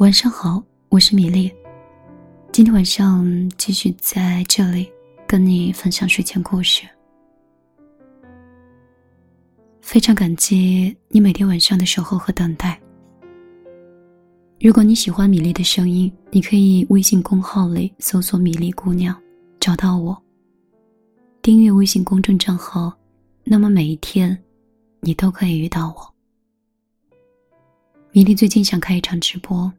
晚上好，我是米粒。今天晚上继续在这里跟你分享睡前故事。非常感激你每天晚上的守候和等待。如果你喜欢米粒的声音，你可以微信公号里搜索“米粒姑娘”，找到我，订阅微信公众账号，那么每一天你都可以遇到我。米粒最近想开一场直播。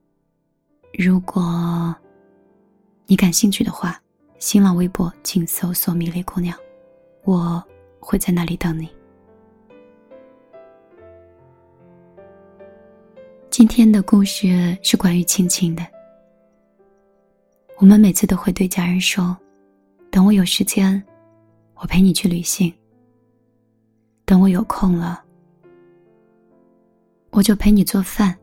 如果你感兴趣的话，新浪微博请搜索“米粒姑娘”，我会在那里等你。今天的故事是关于亲情的。我们每次都会对家人说：“等我有时间，我陪你去旅行。等我有空了，我就陪你做饭。”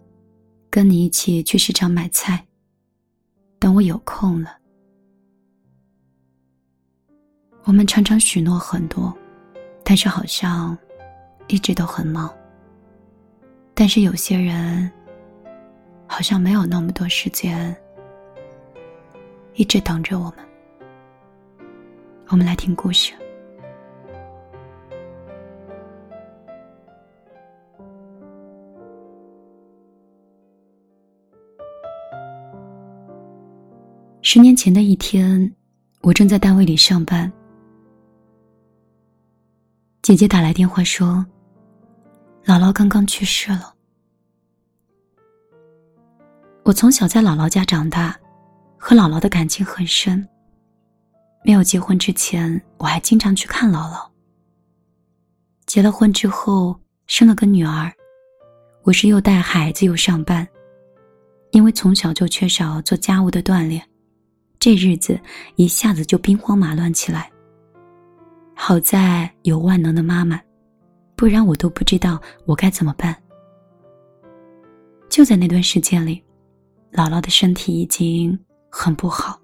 跟你一起去市场买菜。等我有空了，我们常常许诺很多，但是好像一直都很忙。但是有些人好像没有那么多时间，一直等着我们。我们来听故事。十年前的一天，我正在单位里上班。姐姐打来电话说，姥姥刚刚去世了。我从小在姥姥家长大，和姥姥的感情很深。没有结婚之前，我还经常去看姥姥。结了婚之后，生了个女儿，我是又带孩子又上班，因为从小就缺少做家务的锻炼。这日子一下子就兵荒马乱起来。好在有万能的妈妈，不然我都不知道我该怎么办。就在那段时间里，姥姥的身体已经很不好。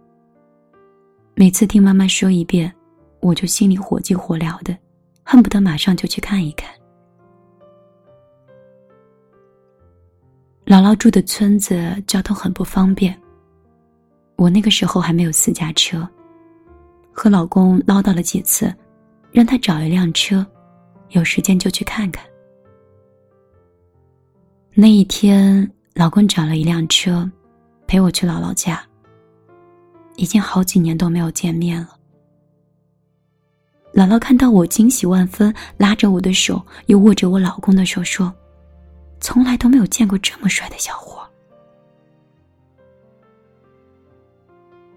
每次听妈妈说一遍，我就心里火急火燎的，恨不得马上就去看一看。姥姥住的村子交通很不方便。我那个时候还没有私家车，和老公唠叨了几次，让他找一辆车，有时间就去看看。那一天，老公找了一辆车，陪我去姥姥家。已经好几年都没有见面了。姥姥看到我惊喜万分，拉着我的手，又握着我老公的手说：“从来都没有见过这么帅的小伙。”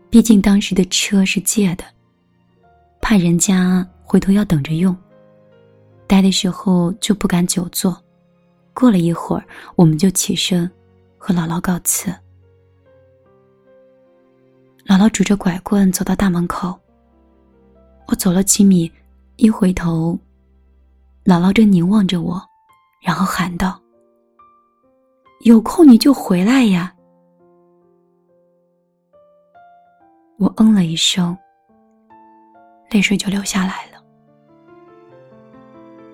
毕竟当时的车是借的，怕人家回头要等着用。待的时候就不敢久坐，过了一会儿，我们就起身和姥姥告辞。姥姥拄着拐棍走到大门口，我走了几米，一回头，姥姥正凝望着我，然后喊道：“有空你就回来呀。”我嗯了一声，泪水就流下来了。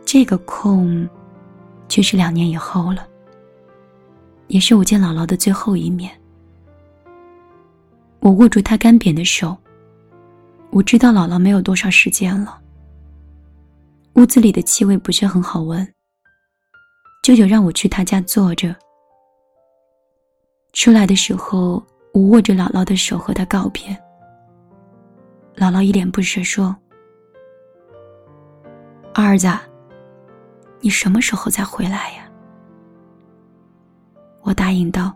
这个空，却是两年以后了，也是我见姥姥的最后一面。我握住她干瘪的手，我知道姥姥没有多少时间了。屋子里的气味不是很好闻，舅舅让我去他家坐着。出来的时候，我握着姥姥的手和她告别。姥姥一脸不舍说：“二子，你什么时候再回来呀？”我答应道：“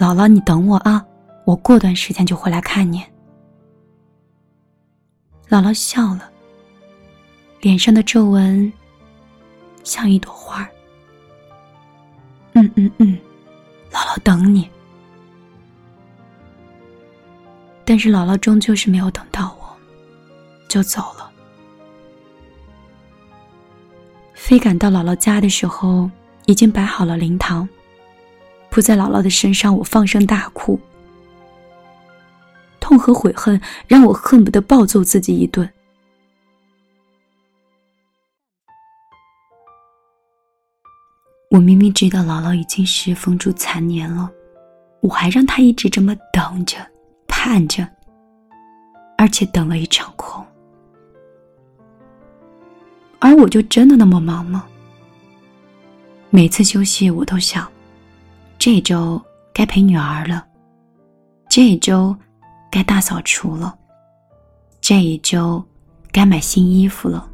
姥姥，你等我啊，我过段时间就回来看你。”姥姥笑了，脸上的皱纹像一朵花儿嗯嗯嗯，姥姥等你。但是姥姥终究是没有等到我，就走了。飞赶到姥姥家的时候，已经摆好了灵堂，扑在姥姥的身上，我放声大哭，痛和悔恨让我恨不得暴揍自己一顿。我明明知道姥姥已经是风烛残年了，我还让她一直这么等着、盼着，而且等了一场空。而我就真的那么忙吗？每次休息，我都想，这周该陪女儿了，这一周该大扫除了，这一周该买新衣服了。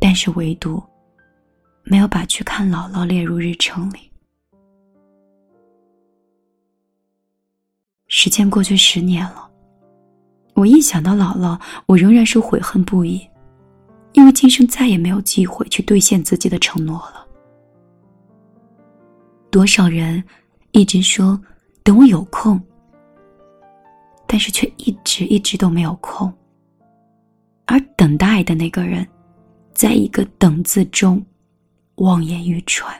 但是唯独没有把去看姥姥列入日程里。时间过去十年了，我一想到姥姥，我仍然是悔恨不已，因为今生再也没有机会去兑现自己的承诺了。多少人一直说等我有空，但是却一直一直都没有空，而等待的那个人。在一个“等”字中，望眼欲穿。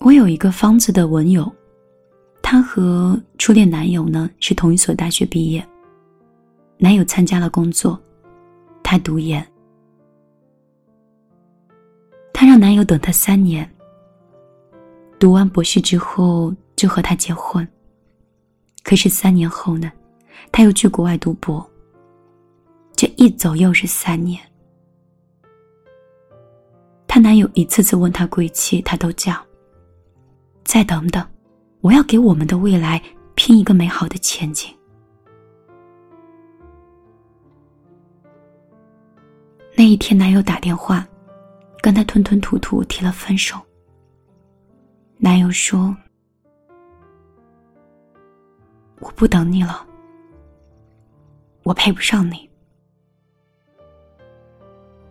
我有一个方子的文友，她和初恋男友呢是同一所大学毕业。男友参加了工作，她读研。她让男友等她三年。读完博士之后就和他结婚。可是三年后呢，她又去国外读博。这一走又是三年，她男友一次次问她归期，她都讲：“再等等，我要给我们的未来拼一个美好的前景。”那一天，男友打电话，跟她吞吞吐吐提了分手。男友说：“我不等你了，我配不上你。”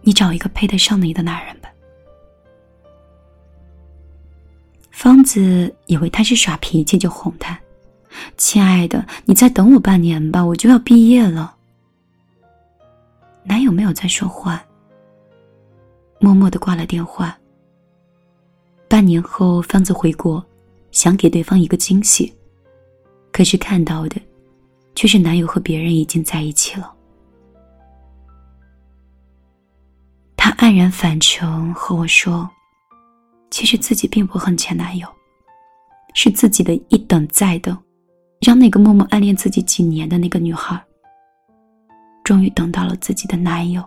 你找一个配得上你的男人方子以为他是耍脾气，就哄他：“亲爱的，你再等我半年吧，我就要毕业了。”男友没有再说话，默默的挂了电话。半年后，方子回国，想给对方一个惊喜，可是看到的，却是男友和别人已经在一起了。他黯然返程，和我说：“其实自己并不恨前男友，是自己的一等再等，让那个默默暗恋自己几年的那个女孩，终于等到了自己的男友。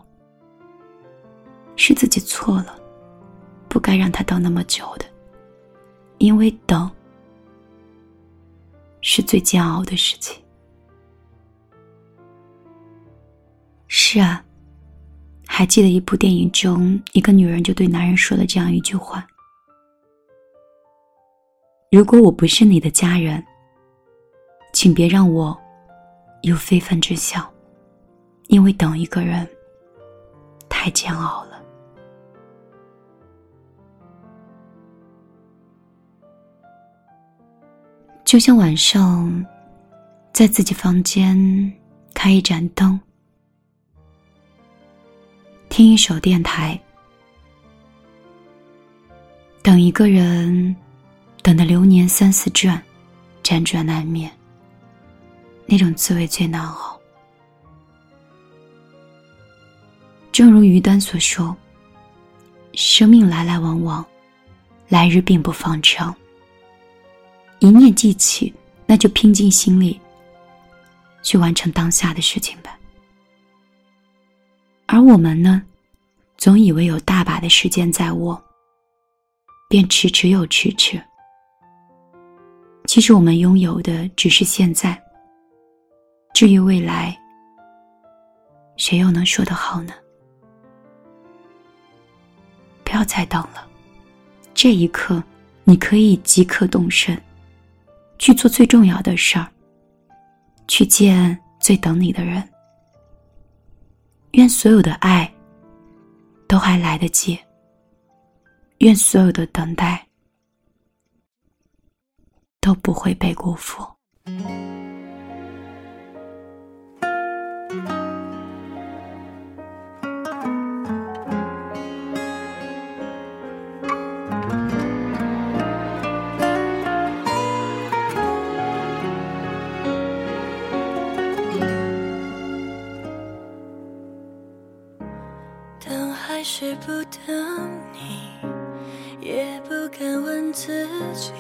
是自己错了，不该让他等那么久的，因为等是最煎熬的事情。”是啊。还记得一部电影中，一个女人就对男人说了这样一句话：“如果我不是你的家人，请别让我有非分之想，因为等一个人太煎熬了。”就像晚上在自己房间开一盏灯。听一首电台，等一个人，等的流年三四转，辗转难眠。那种滋味最难熬。正如于丹所说：“生命来来往往，来日并不方长。一念记起，那就拼尽心力去完成当下的事情吧。”而我们呢，总以为有大把的时间在握，便迟迟又迟迟。其实我们拥有的只是现在。至于未来，谁又能说得好呢？不要再等了，这一刻，你可以即刻动身，去做最重要的事儿，去见最等你的人。愿所有的爱都还来得及。愿所有的等待都不会被辜负。等还是不等你，也不敢问自己，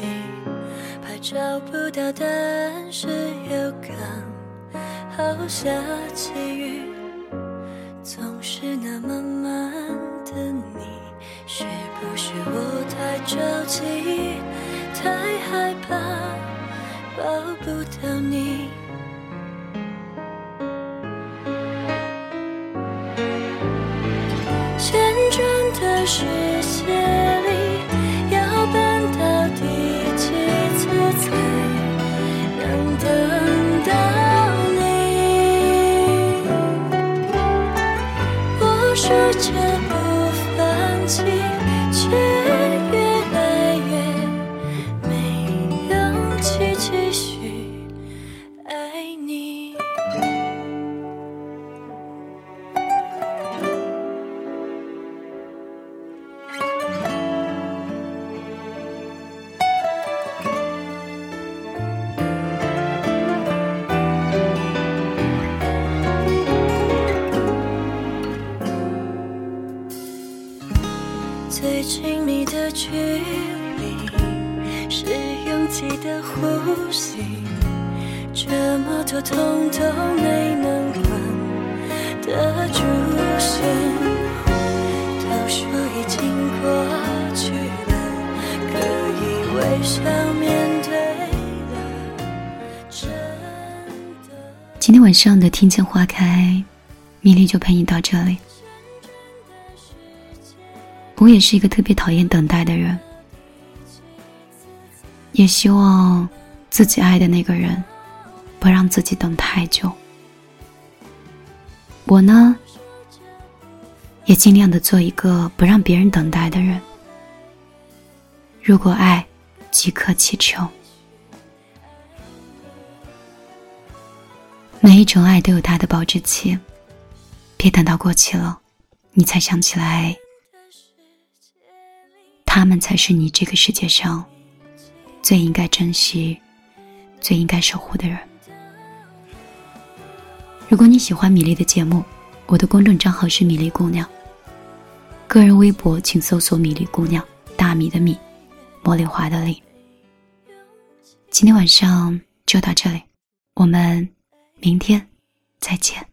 找不到答案是有刚好下起雨，总是那么慢的你，是不是我太着急，太害怕抱不到你？旋转的时距离，是拥挤的呼吸，这么多痛都没能管得住心。都说已经过去了，可以微笑面对了。真的。今天晚上的听见花开，米粒就陪你到这里。我也是一个特别讨厌等待的人，也希望自己爱的那个人不让自己等太久。我呢，也尽量的做一个不让别人等待的人。如果爱，即刻祈求。每一种爱都有它的保质期，别等到过期了，你才想起来。他们才是你这个世界上最应该珍惜、最应该守护的人。如果你喜欢米粒的节目，我的公众账号是米粒姑娘，个人微博请搜索“米粒姑娘”，大米的米，茉莉花的莉。今天晚上就到这里，我们明天再见。